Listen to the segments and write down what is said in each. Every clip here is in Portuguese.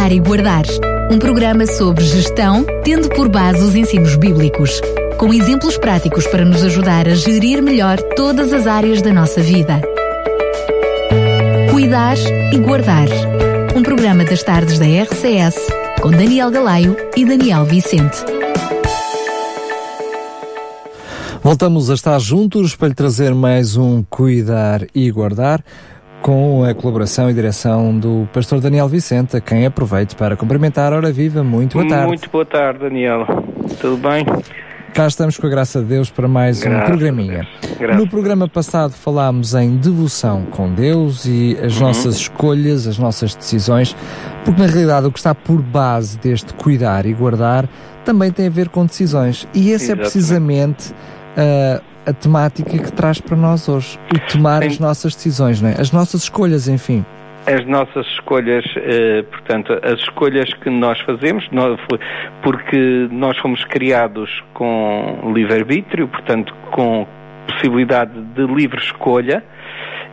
Cuidar e Guardar. Um programa sobre gestão, tendo por base os ensinos bíblicos, com exemplos práticos para nos ajudar a gerir melhor todas as áreas da nossa vida. Cuidar e Guardar. Um programa das tardes da RCS, com Daniel Galaio e Daniel Vicente. Voltamos a estar juntos para lhe trazer mais um Cuidar e Guardar com a colaboração e direção do pastor Daniel Vicente, a quem aproveito para cumprimentar. Hora viva, muito boa tarde. Muito boa tarde, Daniel. Tudo bem? Cá estamos com a graça de Deus para mais Graças um programinha. No programa passado falámos em devoção com Deus e as Uhum. nossas escolhas, as nossas decisões, porque na realidade o que está por base deste cuidar e guardar também tem a ver com decisões. E essa é Exatamente. precisamente ah, a temática que traz para nós hoje. O tomar Sim. as nossas decisões, não é? As nossas escolhas, enfim. As nossas escolhas, eh, portanto, as escolhas que nós fazemos, nós- porque nós fomos criados com livre-arbítrio, portanto, com possibilidade de livre escolha.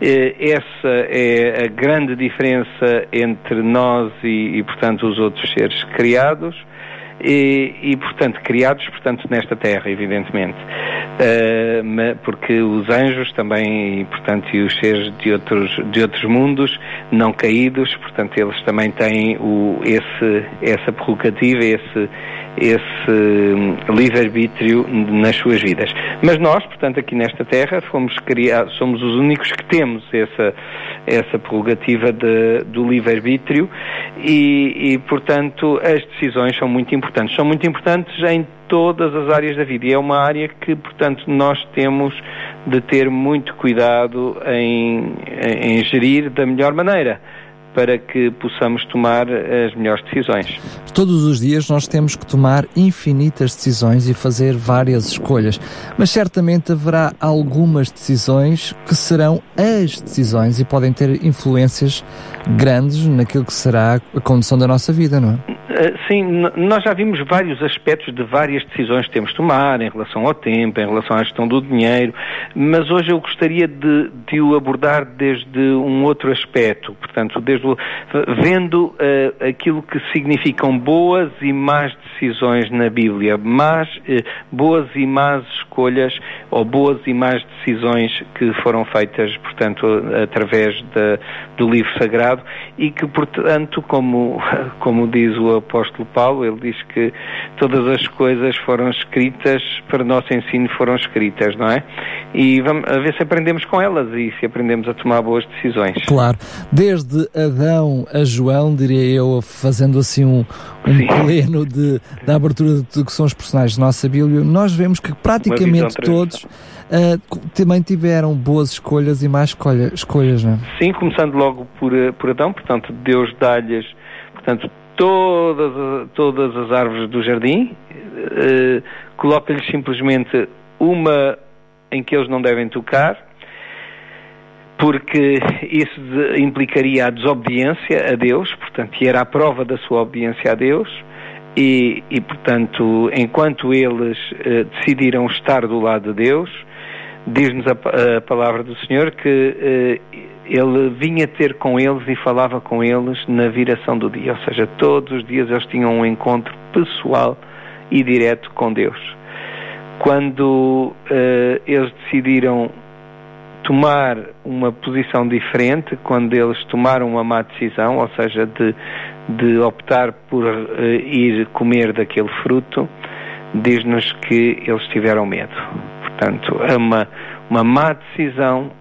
Eh, Essa é a grande diferença entre nós e, e, portanto, os outros seres criados. E, e, portanto, criados, portanto, nesta terra, evidentemente. Ma- porque os anjos também, portanto, e os seres de outros, de outros mundos não caídos, portanto, eles também têm o, esse, essa prerrogativa, esse, esse hum, livre-arbítrio nas suas vidas. Mas nós, portanto, aqui nesta terra, fomos criados, somos os únicos que temos essa, essa prerrogativa de, do livre-arbítrio e, e, portanto, as decisões são muito importantes. São muito importantes em todas as áreas da vida e é uma área que, portanto, nós temos de ter muito cuidado em, em gerir da melhor maneira para que possamos tomar as melhores decisões. Todos os dias nós temos que tomar infinitas decisões e fazer várias escolhas, mas certamente haverá algumas decisões que serão as decisões e podem ter influências grandes naquilo que será a condução da nossa vida, não é? Uh, Sim, nós já vimos vários aspectos de várias decisões que temos de tomar em relação ao tempo, em relação à gestão do dinheiro, mas hoje eu gostaria de, de o abordar desde um outro aspecto, portanto, desde o- vendo uh, aquilo que significam boas e más decisões na Bíblia, más, eh, boas e más escolhas ou boas e más decisões que foram feitas, portanto, através do livro sagrado e que, portanto, como, como diz o apóstolo Paulo, ele diz que todas as coisas foram escritas para nosso ensino foram escritas, não é? E vamos a ver se aprendemos com elas e se aprendemos a tomar boas decisões. Claro, desde Adão a João, diria eu, fazendo assim um, um pleno de, da abertura de que são os personagens da nossa Bíblia, nós vemos que praticamente todos co- também tiveram boas escolhas e más escolha, escolhas, não é? Sim, começando logo por, eh, por Adão, portanto, Deus dá-lhes, portanto, todas, todas as árvores do jardim, eh, coloca-lhes simplesmente uma em que eles não devem tocar, porque isso de- implicaria a desobediência a Deus, portanto, e era a prova da sua obediência a Deus, e, e portanto, enquanto eles eh, decidiram estar do lado de Deus, diz-nos a, a palavra do Senhor que eh, ele vinha ter com eles e falava com eles na viração do dia, ou seja, todos os dias eles tinham um encontro pessoal e direto com Deus. Quando eh, eles decidiram tomar uma posição diferente, quando eles tomaram uma má decisão, ou seja, de, de optar por eh, ir comer daquele fruto, diz-nos que eles tiveram medo. Portanto, é uma, uma má decisão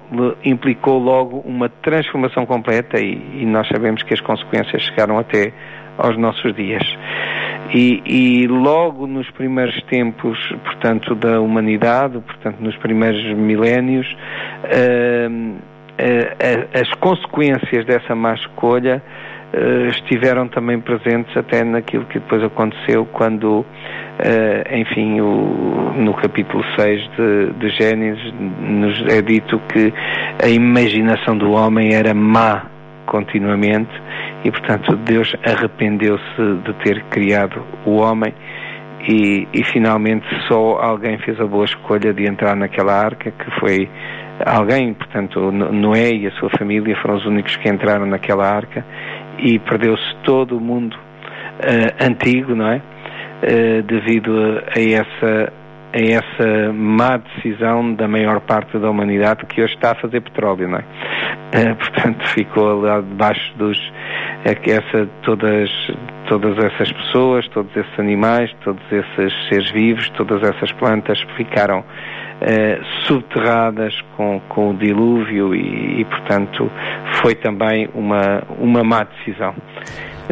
implicou logo uma transformação completa e, e nós sabemos que as consequências chegaram até aos nossos dias. E, e logo nos primeiros tempos, portanto, da humanidade, portanto, nos primeiros milénios, hum, eh, eh, as consequências dessa má escolha estiveram também presentes até naquilo que depois aconteceu quando, eh, enfim, o- no capítulo 6 de, de Gênesis nos é dito que a imaginação do homem era má continuamente e, portanto, Deus arrependeu-se de ter criado o homem e, e finalmente só alguém fez a boa escolha de entrar naquela arca, que foi alguém, portanto, Noé e a sua família foram os únicos que entraram naquela arca e perdeu-se todo o mundo uh, antigo, não é? Uh, devido a, essa a essa má decisão da maior parte da humanidade que hoje está a fazer petróleo, não é? Uh, portanto, ficou lá debaixo dos essa, todas todas essas pessoas, todos esses animais, todos esses seres vivos, todas essas plantas ficaram eh, subterradas com, com o dilúvio e, e, portanto, foi também uma, uma má decisão.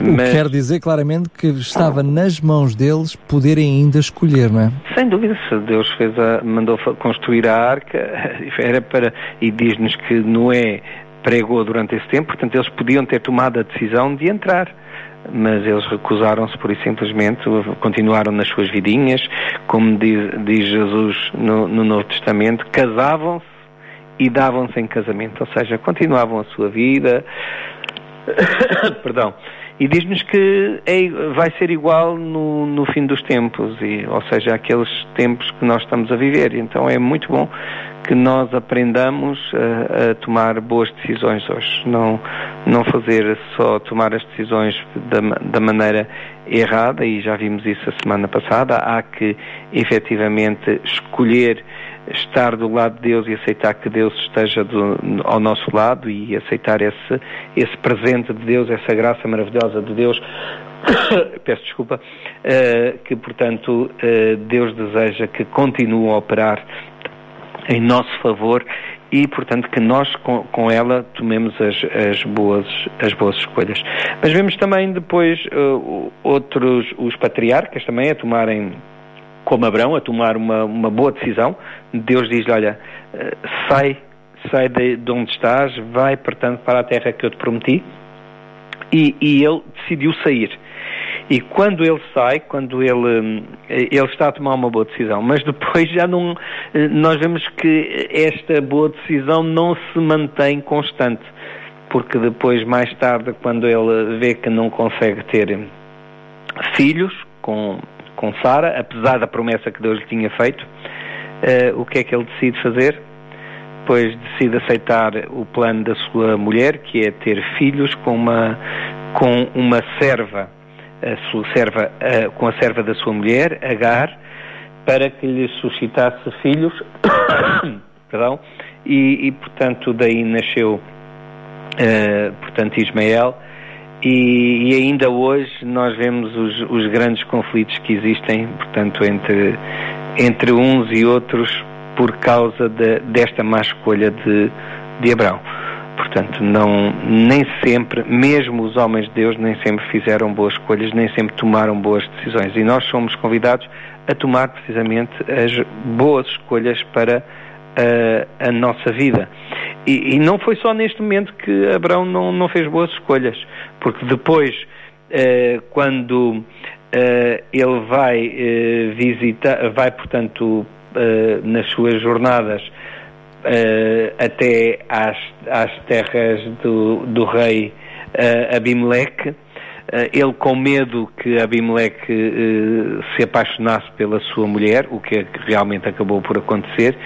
Mas... Quer dizer claramente que estava nas mãos deles poderem ainda escolher, não é? Sem dúvida, se Deus fez a, mandou construir a arca, era para, e diz-nos que Noé pregou durante esse tempo, portanto eles podiam ter tomado a decisão de entrar mas eles recusaram-se por e simplesmente, continuaram nas suas vidinhas, como diz, diz Jesus no, no Novo Testamento, casavam-se e davam-se em casamento, ou seja, continuavam a sua vida, perdão, e diz-nos que é, vai ser igual no, no fim dos tempos, e, ou seja, aqueles tempos que nós estamos a viver. Então é muito bom que nós aprendamos a, a, tomar boas decisões hoje, não, não fazer só tomar as decisões da, da maneira errada, e já vimos isso a semana passada, há que efetivamente escolher estar do lado de Deus e aceitar que Deus esteja do, ao nosso lado e aceitar esse, esse presente de Deus, essa graça maravilhosa de Deus, peço desculpa, uh, que portanto uh, Deus deseja que continue a operar em nosso favor e, portanto, que nós com, com ela tomemos as, as, boas, as boas escolhas. Mas vemos também depois uh, outros, os patriarcas também a tomarem, como Abraão, a tomar uma, uma boa decisão. Deus diz-lhe, olha, uh, sai, sai de, de onde estás, vai, portanto, para a terra que eu te prometi. E, e ele decidiu sair. E quando ele sai, quando ele, hum, ele está a tomar uma boa decisão, mas depois já não, eh, nós vemos que esta boa decisão não se mantém constante, porque depois, mais tarde, quando ele vê que não consegue ter filhos com, com Sara, apesar da promessa que Deus lhe tinha feito, uh, o que é que ele decide fazer? Pois decide aceitar o plano da sua mulher, que é ter filhos com uma, com uma serva a sua serva, a, com a serva da sua mulher, Agar, para que lhe suscitasse filhos, perdão, e, e, portanto daí nasceu, uh, portanto, Ismael, e, e, ainda hoje nós vemos os, os, grandes conflitos que existem, portanto, entre, entre uns e outros por causa de, desta má escolha de, de Abraão. Portanto, não, nem sempre, mesmo os homens de Deus, nem sempre fizeram boas escolhas, nem sempre tomaram boas decisões. E nós somos convidados a tomar precisamente as boas escolhas para a, a nossa vida. E, e, não foi só neste momento que Abraão não, não fez boas escolhas, porque depois, eh, quando eh, ele vai eh, visitar, vai, portanto, nas suas jornadas uh, até às, às terras do, do rei uh, Abimeleque. Ele com medo que Abimeleque se apaixonasse pela sua mulher, o que realmente acabou por acontecer,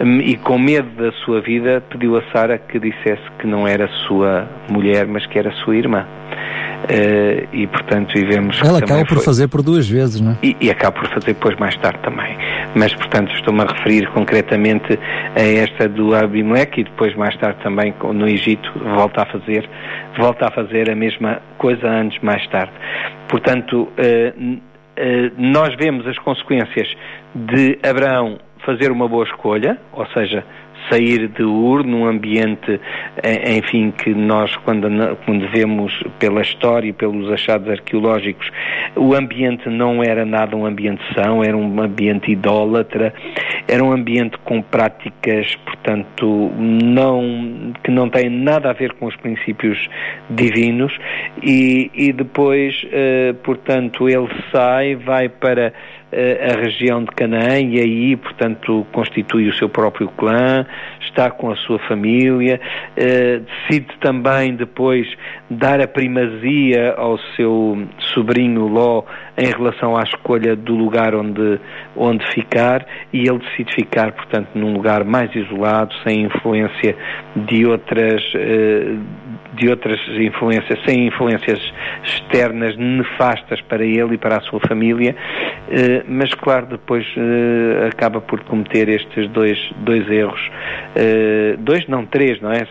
um, e com medo da sua vida pediu a Sara que dissesse que não era sua mulher, mas que era sua irmã. Uh, e portanto vivemos. Ela acaba por foi... fazer por duas vezes, não é? E, e, acaba por fazer depois mais tarde também. Mas portanto estou-me a referir concretamente a esta do Abimeleque e depois mais tarde também no Egito volta a fazer, volta a fazer a mesma coisa antes mais tarde. Portanto, uh, uh, nós vemos as consequências de Abraão fazer uma boa escolha, ou seja, sair de Ur num ambiente, eh, enfim, que nós quando, quando vemos pela história e pelos achados arqueológicos, o ambiente não era nada um ambiente são, era um ambiente idólatra, era um ambiente com práticas, portanto, não, que não têm nada a ver com os princípios divinos e, e depois, uh, portanto, ele sai, vai para a região de Canaã e aí, portanto, constitui o seu próprio clã, está com a sua família, decide também depois dar a primazia ao seu sobrinho Ló em relação à escolha do lugar onde, onde ficar e ele decide ficar, portanto, num lugar mais isolado, sem influência de outras, eh, de outras influências, sem influências externas nefastas para ele e para a sua família, eh, mas claro, depois eh, acaba por cometer estes dois, dois erros, dois, não três, não é?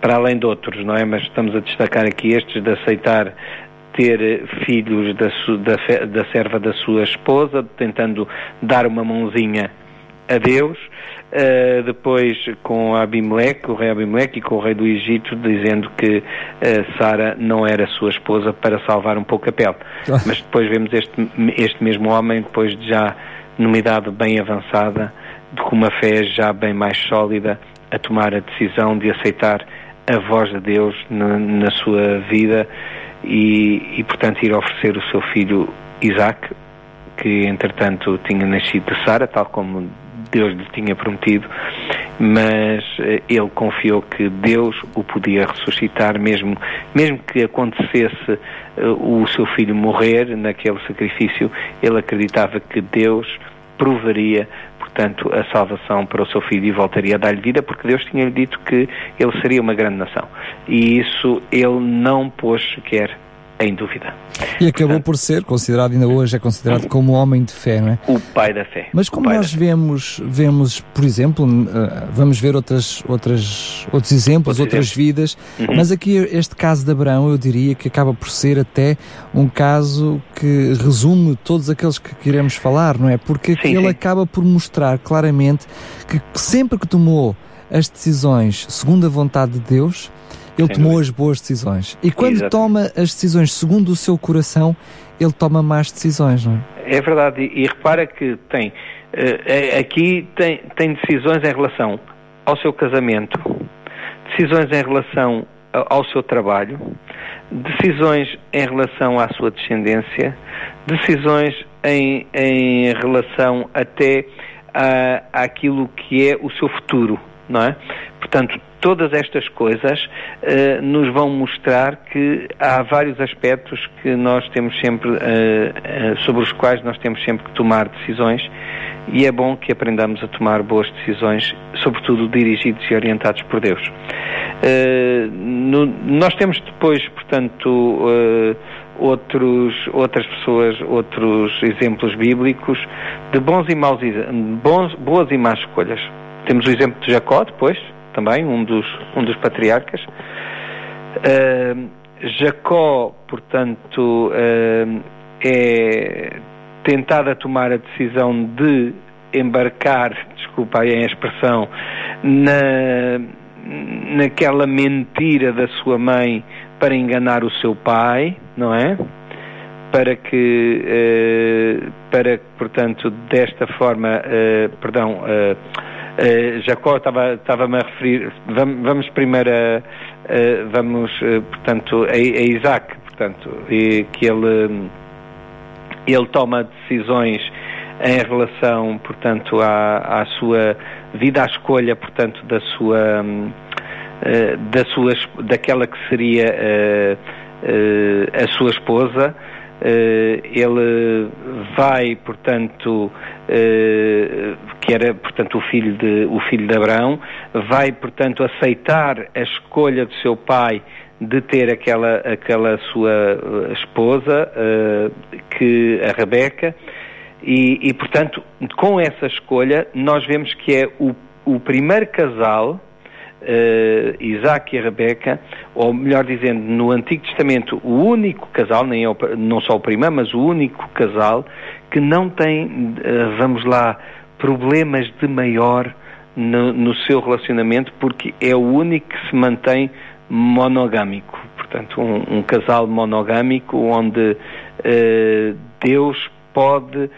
Para além de outros, não é? Mas estamos a destacar aqui estes de aceitar ter filhos da, da, da serva da sua esposa, tentando dar uma mãozinha a Deus, uh, depois com Abimeleque, o rei Abimeleque e com o rei do Egito, dizendo que uh, Sara não era sua esposa para salvar um pouco a pele. Ah. Mas depois vemos este, este mesmo homem, depois de já numa idade bem avançada, com uma fé já bem mais sólida, a tomar a decisão de aceitar a voz de Deus na, na sua vida e, e, portanto, ir oferecer o seu filho Isaac, que entretanto tinha nascido de Sara, tal como Deus lhe tinha prometido, mas eh, ele confiou que Deus o podia ressuscitar, mesmo, mesmo que acontecesse uh, o seu filho morrer naquele sacrifício, ele acreditava que Deus provaria portanto, a salvação para o seu filho e voltaria a dar-lhe vida, porque Deus tinha-lhe dito que ele seria uma grande nação. E isso ele não pôs sequer em dúvida. E acabou Portanto, por ser considerado, ainda hoje é considerado como homem de fé, não é? O pai da fé. Mas como nós vemos, vemos, por exemplo, uh, vamos ver outras, outras, outros exemplos, outras vidas, uhum. mas aqui este caso de Abraão, eu diria que acaba por ser até um caso que resume todos aqueles que queremos falar, não é? Porque sim, ele sim. acaba por mostrar claramente que sempre que tomou as decisões segundo a vontade de Deus, ele Sem tomou dúvida. as boas decisões. E quando Exatamente. toma as decisões segundo o seu coração, ele toma más decisões, não é? É verdade. E, e repara que tem, uh, aqui tem, tem decisões em relação ao seu casamento, decisões em relação ao seu trabalho, decisões em relação à sua descendência, decisões em, em relação até a, àquilo que é o seu futuro, não é? Portanto, todas estas coisas uh, nos vão mostrar que há vários aspectos que nós temos sempre, uh, uh, sobre os quais nós temos sempre que tomar decisões e é bom que aprendamos a tomar boas decisões, sobretudo dirigidos e orientados por Deus. No, nós temos depois, portanto, outros, outras pessoas, outros exemplos bíblicos de bons e maus, bons, boas e más escolhas. Temos o exemplo de Jacó, depois, também, um dos, um dos patriarcas. Uh, Jacó, portanto, uh, é tentado a tomar a decisão de embarcar, desculpa aí a expressão, na, naquela mentira da sua mãe para enganar o seu pai, não é? Para que, uh, para portanto, desta forma, uh, perdão, uh, Uh, Jacó estava-me a referir, vamos, vamos primeiro a, a vamos, uh, portanto, a, a, Isaac, portanto, e, que ele, ele toma decisões em relação, portanto, à, à sua vida, à escolha, portanto, da sua, uh, da sua, daquela que seria a sua esposa, Uh, ele vai, portanto, uh, que era, portanto, o filho, de, o filho de Abraão, vai, portanto, aceitar a escolha do seu pai de ter aquela, aquela sua eh, esposa, que, a Rebeca, e, e, portanto, com essa escolha, nós vemos que é o, o primeiro casal uh, Isaac e Rebeca, ou melhor dizendo, no Antigo Testamento, o único casal, nem é o, não só o primeiro, mas o único casal que não tem, uh, vamos lá, problemas de maior no, no, seu relacionamento, porque é o único que se mantém monogâmico. Portanto, um, um casal monogâmico onde uh, Deus pode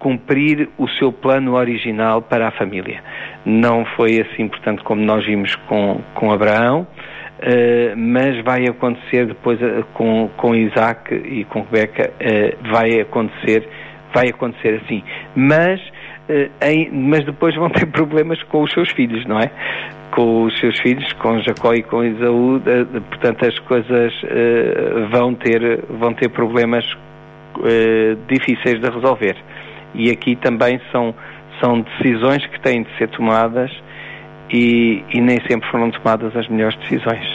cumprir o seu plano original para a família. Não foi assim, portanto, como nós vimos com, com Abraão, uh, mas vai acontecer depois uh, com, com Isaac e com Rebeca, uh, vai acontecer vai acontecer assim. Mas, em, mas depois vão ter problemas com os seus filhos, não é? Com os seus filhos, com Jacó e com Isaú, portanto as coisas vão, ter, vão ter problemas difíceis de resolver. E aqui também são, são decisões que têm de ser tomadas e, e nem sempre foram tomadas as melhores decisões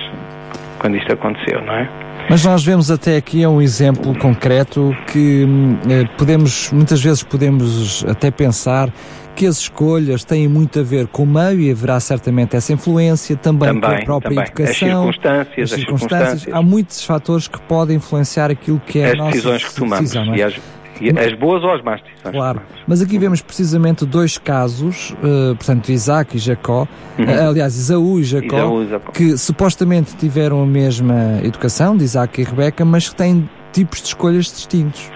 quando isto aconteceu, não é? Mas nós vemos até aqui um exemplo concreto que hum, eh, podemos, muitas vezes podemos até pensar que as escolhas têm muito a ver com o meio e haverá certamente essa influência, também, também com a própria também. educação, as circunstâncias, as circunstâncias. As circunstâncias. Há muitos fatores que podem influenciar aquilo que é as a nossa decisões que tomamos. Decisão, é? e as boas ou as más decisões. Claro. Mas aqui vemos precisamente dois casos, uh, portanto, Isaac e Jacó, uhum. uh, aliás, Isaú e Jacó, Isaú e Jacó, que supostamente tiveram a mesma educação de Isaac e Rebeca, mas que têm tipos de escolhas distintos.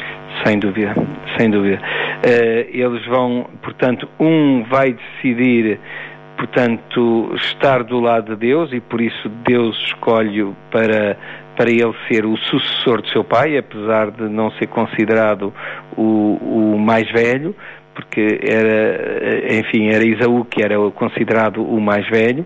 Sem dúvida, sem dúvida. Uh, eles vão, portanto, um vai decidir portanto, estar do lado de Deus e por isso Deus escolhe para para ele ser o sucessor de seu pai, apesar de não ser considerado o, o mais velho, porque era, enfim, era Isaú que era considerado o mais velho,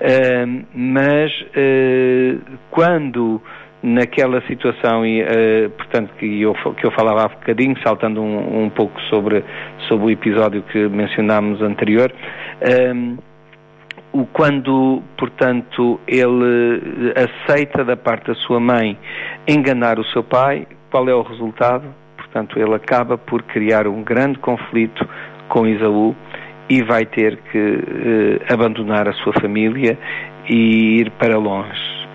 uh, mas uh, quando naquela situação e uh, portanto que eu que eu falava há bocadinho saltando um, um pouco sobre sobre o episódio que mencionámos anterior o, quando, portanto, ele aceita da parte da sua mãe enganar o seu pai, qual é o resultado? Portanto, ele acaba por criar um grande conflito com Isaú e vai ter que eh, abandonar a sua família e ir para longe.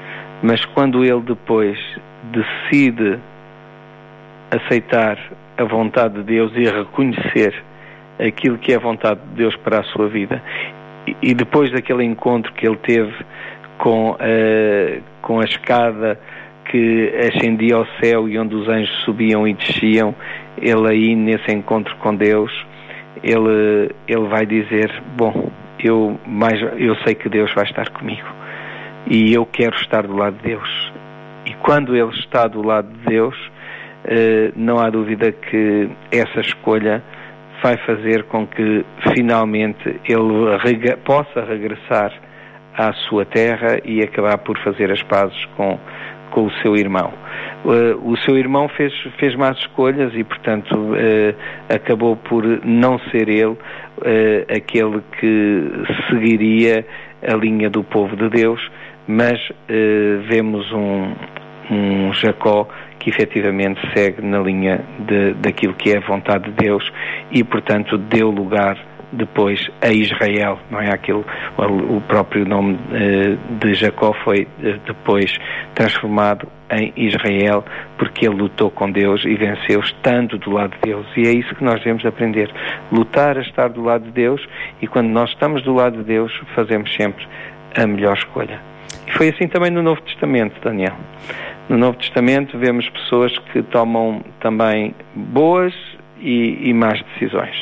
Mas quando ele depois decide aceitar a vontade de Deus e reconhecer aquilo que é a vontade de Deus para a sua vida e depois daquele encontro que ele teve com, uh, com a escada que ascendia ao céu e onde os anjos subiam e desciam, ele aí nesse encontro com Deus, ele, ele vai dizer, bom, eu, mais, eu sei que Deus vai estar comigo e eu quero estar do lado de Deus. E quando ele está do lado de Deus, uh, não há dúvida que essa escolha vai fazer com que finalmente ele rega possa regressar à sua terra e acabar por fazer as pazes com, com o seu irmão. Uh, o seu irmão fez, fez más escolhas e, portanto, uh, acabou por não ser ele uh, aquele que seguiria a linha do povo de Deus, mas vemos um, um Jacó que efetivamente segue na linha de, daquilo que é a vontade de Deus e, portanto, deu lugar depois a Israel, não é aquilo, o próprio nome eh, de Jacó foi eh, depois transformado em Israel, porque ele lutou com Deus e venceu estando do lado de Deus. E é isso que nós devemos aprender, lutar a estar do lado de Deus e quando nós estamos do lado de Deus, fazemos sempre a melhor escolha. E foi assim também no Novo Testamento, Daniel. No Novo Testamento vemos pessoas que tomam também boas e, e más decisões.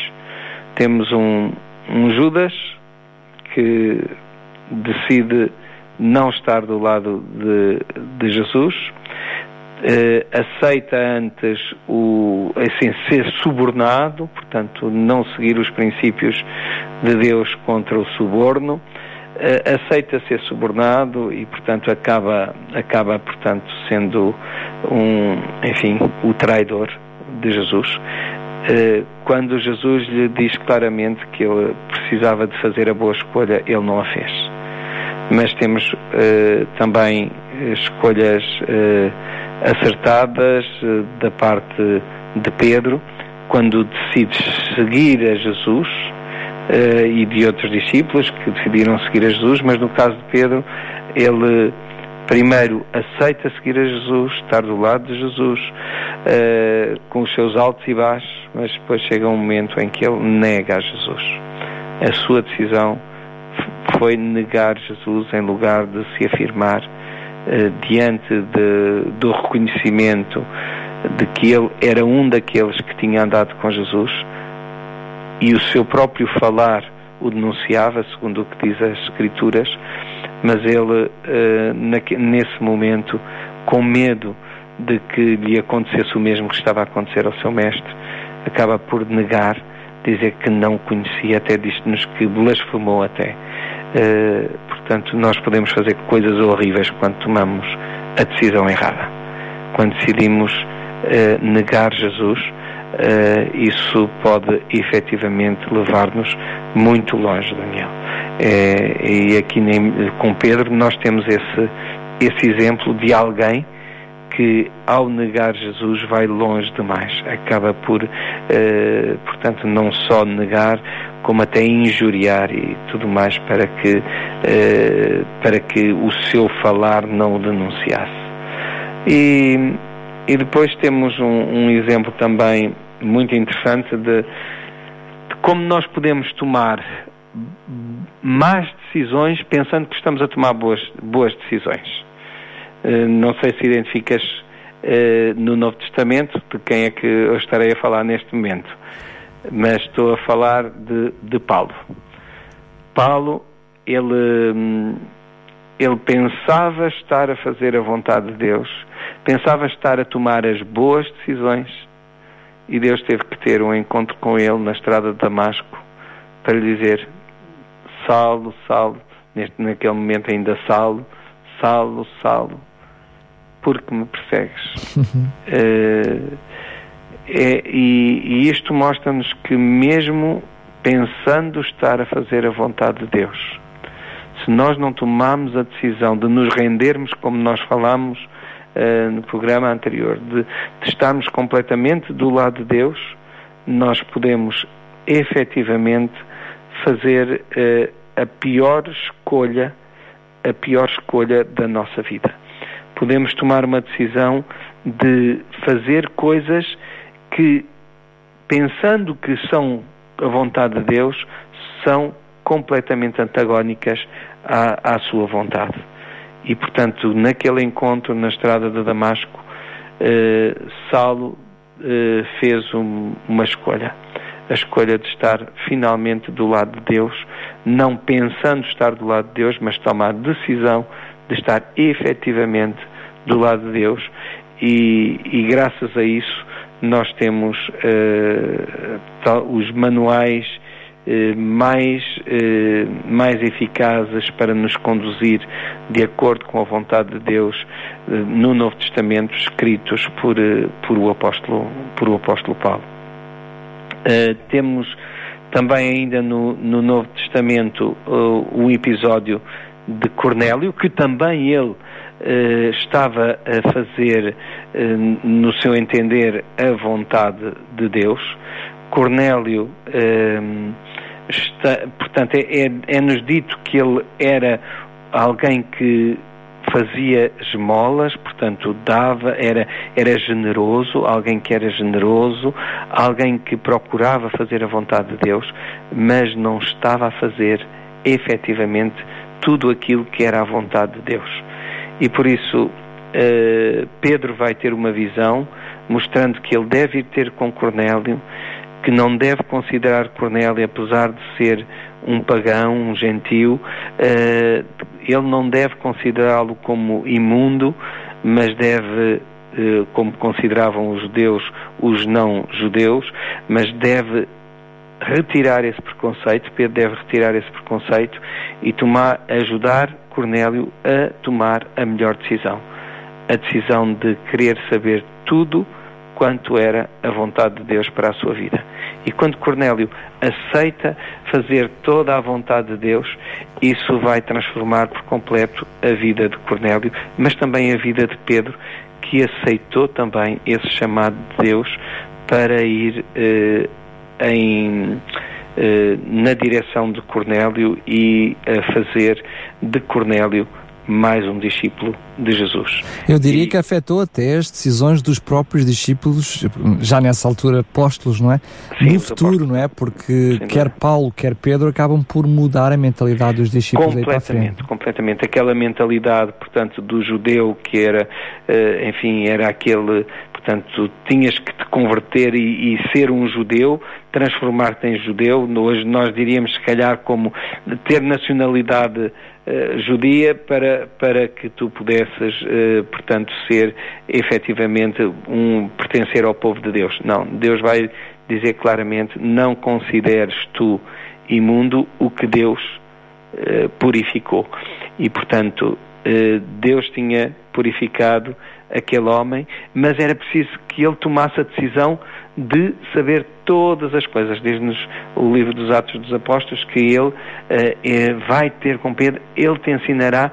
Temos um, um Judas que decide não estar do lado de, de Jesus, eh, aceita antes o, assim, ser subornado, portanto, não seguir os princípios de Deus contra o suborno, aceita ser subornado e, portanto, acaba, acaba portanto, sendo um, enfim, o traidor de Jesus. Eh, quando Jesus lhe diz claramente que ele precisava de fazer a boa escolha, ele não a fez. Mas temos uh, também escolhas acertadas da parte de Pedro, quando decide seguir a Jesus, e de outros discípulos que decidiram seguir a Jesus, mas no caso de Pedro, ele primeiro aceita seguir a Jesus, estar do lado de Jesus, uh, com os seus altos e baixos, mas depois chega um momento em que ele nega a Jesus. A sua decisão foi negar Jesus em lugar de se afirmar uh, diante de, do reconhecimento de que ele era um daqueles que tinha andado com Jesus e o seu próprio falar o denunciava, segundo o que diz as Escrituras, mas ele, uh, nesse momento, com medo de que lhe acontecesse o mesmo que estava a acontecer ao seu mestre, acaba por negar, dizer que não conhecia, até disse-nos que blasfemou até. Uh, portanto, nós podemos fazer coisas horríveis quando tomamos a decisão errada. Quando decidimos uh, negar Jesus, isso pode efetivamente levar-nos muito longe, Daniel. É, e aqui com Pedro nós temos esse, esse exemplo de alguém que ao negar Jesus vai longe demais. Acaba por, uh, portanto, não só negar, como até injuriar e tudo mais para que, para que o seu falar não o denunciasse. E, e depois temos um, um exemplo também muito interessante de, de como nós podemos tomar más decisões pensando que estamos a tomar boas, boas decisões. Uh, não sei se identificas uh, no Novo Testamento de quem é que eu estarei a falar neste momento, mas estou a falar de, de Paulo. Paulo, ele, hum, ele pensava estar a fazer a vontade de Deus, pensava estar a tomar as boas decisões e Deus teve que ter um encontro com ele na estrada de Damasco para lhe dizer: Saulo, Saulo, neste, naquele momento ainda Saulo, Saulo, Saulo, porque me persegues? uh, é, e, e isto mostra-nos que mesmo pensando estar a fazer a vontade de Deus, se nós não tomarmos a decisão de nos rendermos, como nós falamos uh, no programa anterior, de, de, estarmos completamente do lado de Deus, nós podemos efetivamente fazer uh, a pior escolha, a pior escolha da nossa vida. Podemos tomar uma decisão de fazer coisas que, pensando que são a vontade de Deus, são completamente antagónicas à, à sua vontade. E, portanto, naquele encontro na estrada de Damasco, eh, Saulo eh, fez um, uma escolha. A escolha de estar finalmente do lado de Deus, não pensando estar do lado de Deus, mas tomar a decisão de estar efetivamente do lado de Deus. E, e graças a isso, nós temos uh, os manuais eh, mais, eh, mais eficazes para nos conduzir de acordo com a vontade de Deus eh, no Novo Testamento, escritos por, por, o, apóstolo, por o apóstolo Paulo. temos também ainda no, no Novo Testamento o episódio de Cornélio, que também ele estava a fazer, no seu entender, a vontade de Deus. Cornélio está, portanto, é-nos é, é dito que ele era alguém que fazia esmolas, portanto, dava, era, era generoso, alguém que era generoso, alguém que procurava fazer a vontade de Deus, mas não estava a fazer efetivamente tudo aquilo que era a vontade de Deus. E por isso, uh, Pedro vai ter uma visão mostrando que ele deve ir ter com Cornélio que não deve considerar Cornélio, apesar de ser um pagão, um gentil, uh, ele não deve considerá-lo como imundo, mas deve, uh, como consideravam os judeus, os não-judeus, mas deve retirar esse preconceito, Pedro deve retirar esse preconceito e tomar, ajudar Cornélio a tomar a melhor decisão. A decisão de querer saber tudo quanto era a vontade de Deus para a sua vida. E quando Cornélio aceita fazer toda a vontade de Deus, isso vai transformar por completo a vida de Cornélio, mas também a vida de Pedro, que aceitou também esse chamado de Deus para ir eh, em, eh, na direção de Cornélio e a fazer de Cornélio mais um discípulo de Jesus. Eu diria e... que afetou até as decisões dos próprios discípulos, já nessa altura apóstolos, não é? Sim, no futuro, não é? Porque Sem quer. Paulo, quer Pedro acabam por mudar a mentalidade dos discípulos completamente, Completamente, aquela mentalidade, portanto, do judeu que era, eh, enfim, era aquele Portanto, tinhas que te converter e, e ser um judeu, transformar-te em judeu. Hoje nós diríamos, se calhar, como ter nacionalidade uh, judia para, para que tu pudesses, uh, portanto, ser efetivamente um pertencer ao povo de Deus. Não, Deus vai dizer claramente: não consideres tu imundo o que Deus uh, purificou. E, portanto, Deus tinha purificado aquele homem, mas era preciso que ele tomasse a decisão de saber todas as coisas. Diz-nos o livro dos Atos dos Apóstolos que ele uh, vai ter com Pedro, ele te ensinará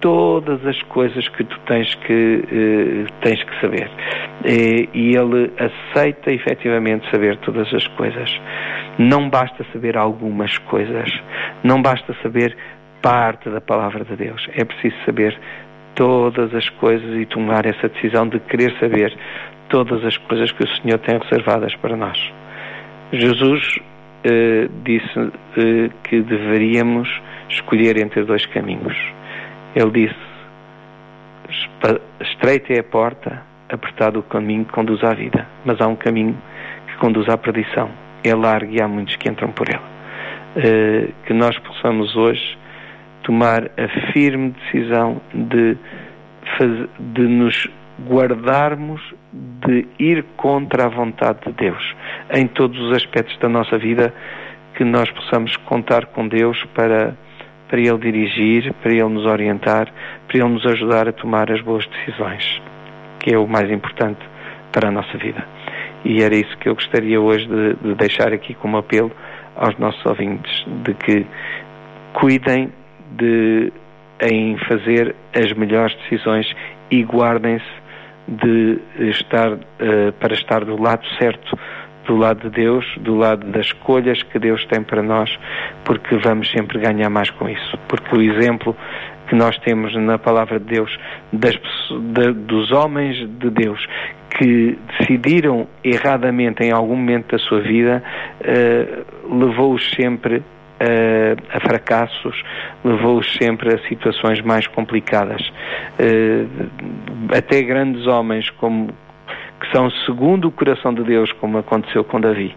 todas as coisas que tu tens que, uh, tens que saber. E ele aceita efetivamente saber todas as coisas. Não basta saber algumas coisas, não basta saber parte da palavra de Deus. É preciso saber todas as coisas e tomar essa decisão de querer saber todas as coisas que o Senhor tem reservadas para nós. Jesus uh, disse que deveríamos escolher entre dois caminhos ele disse: Estreita é a porta, apertado o caminho que conduz à vida, mas há um caminho que conduz à perdição. É largo e há muitos que entram por ele. Uh, que nós possamos hoje tomar a firme decisão de, faz, de nos guardarmos de ir contra a vontade de Deus em todos os aspectos da nossa vida, que nós possamos contar com Deus para para Ele dirigir, para Ele nos orientar, para Ele nos ajudar a tomar as boas decisões, que é o mais importante para a nossa vida. E era isso que eu gostaria hoje de, de deixar aqui como apelo aos nossos ouvintes, de que cuidem de em fazer as melhores decisões e guardem-se de estar uh, para estar do lado certo do lado de Deus, do lado das escolhas que Deus tem para nós, porque vamos sempre ganhar mais com isso. Porque o exemplo que nós temos na palavra de Deus das, de, dos homens de Deus que decidiram erradamente em algum momento da sua vida, uh, levou-os sempre uh, a fracassos, levou-os sempre a situações mais complicadas. Uh, até grandes homens como que são segundo o coração de Deus, como aconteceu com Davi,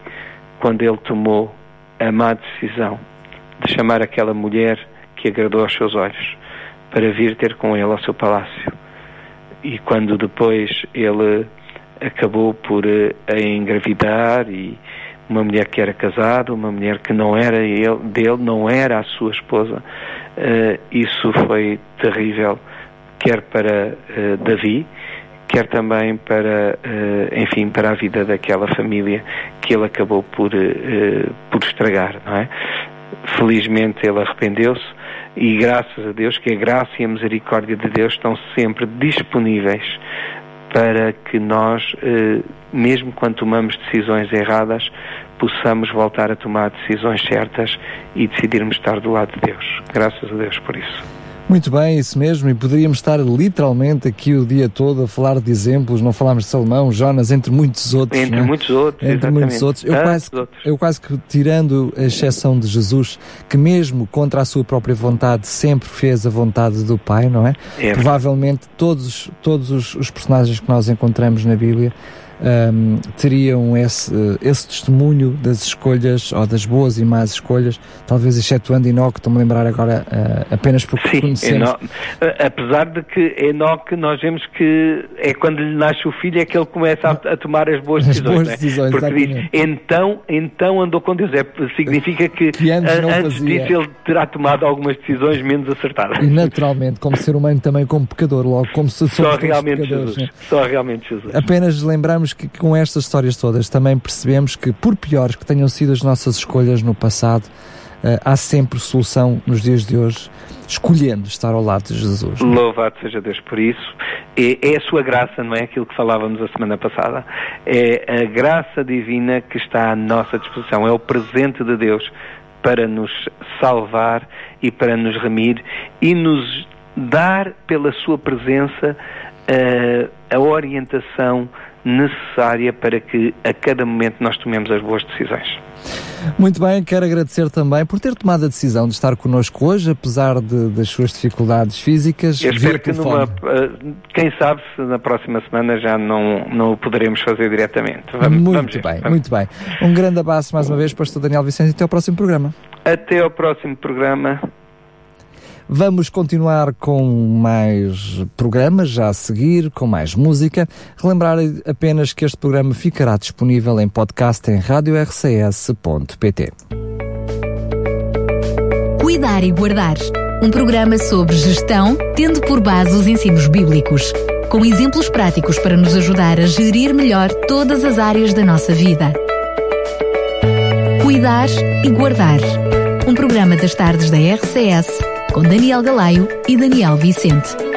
quando ele tomou a má decisão de chamar aquela mulher que agradou aos seus olhos para vir ter com ele ao seu palácio. E quando depois ele acabou por uh, engravidar e uma mulher que era casada, uma mulher que não era ele, dele, não era a sua esposa, uh, isso foi terrível, quer para uh, Davi, quer também para, uh, enfim, para a vida daquela família que ele acabou por, por estragar, não é? Felizmente ele arrependeu-se e graças a Deus que a graça e a misericórdia de Deus estão sempre disponíveis para que nós, mesmo quando tomamos decisões erradas, possamos voltar a tomar decisões certas e decidirmos estar do lado de Deus. Graças a Deus por isso. Muito bem, isso mesmo, e poderíamos estar literalmente aqui o dia todo a falar de exemplos, não falámos de Salomão, Jonas, entre muitos outros. Entre é? muitos outros, Entre exatamente. muitos outros. Eu quase, outros. eu quase que, tirando a exceção de Jesus, que mesmo contra a sua própria vontade, sempre fez a vontade do Pai, não é? É. Provavelmente todos, todos os, os personagens que nós encontramos na Bíblia um, teriam esse, esse testemunho das escolhas, ou das boas e más escolhas, talvez excetuando Enoque, estou-me a lembrar agora uh, apenas porque Sim, conhecemos. Eno... apesar de que Enoque, nós vemos que é quando lhe nasce o filho é que ele começa a, a tomar as boas As decisões. boas é? decisões, Porque diz, então, então andou com Deus. É, significa que, Que antes a- antes disso ele terá tomado algumas decisões menos acertadas. E naturalmente, como ser humano, também como pecador, logo como se Só somos todos realmente. Jesus. né? Só realmente Jesus. Apenas lembramos que com estas histórias todas também percebemos que, por piores que tenham sido as nossas escolhas no passado, eh, há sempre solução nos dias de hoje, escolhendo estar ao lado de Jesus. Louvado seja Deus por isso. É, é a sua graça, não é aquilo que falávamos a semana passada. É a graça divina que está à nossa disposição. É o presente de Deus para nos salvar e para nos remir e nos dar pela sua presença eh, a orientação necessária para que a cada momento nós tomemos as boas decisões. Muito bem, quero agradecer também por ter tomado a decisão de estar connosco hoje, apesar de- das suas dificuldades físicas. Eu espero que numa, eh, quem sabe se na próxima semana já não, não o poderemos fazer diretamente. Vamos, muito vamos bem, muito bem. Um grande abraço mais uma vez, Pastor Daniel Vicente, e até ao próximo programa. Até ao próximo programa. Vamos continuar com mais programas já a seguir, com mais música. Relembrar apenas que este programa ficará disponível em podcast em radiorcs.pt. Cuidar e Guardar um programa sobre gestão, tendo por base os ensinos bíblicos, com exemplos práticos para nos ajudar a gerir melhor todas as áreas da nossa vida. Cuidar e Guardar um programa das tardes da RCS com Daniel Galaio e Daniel Vicente.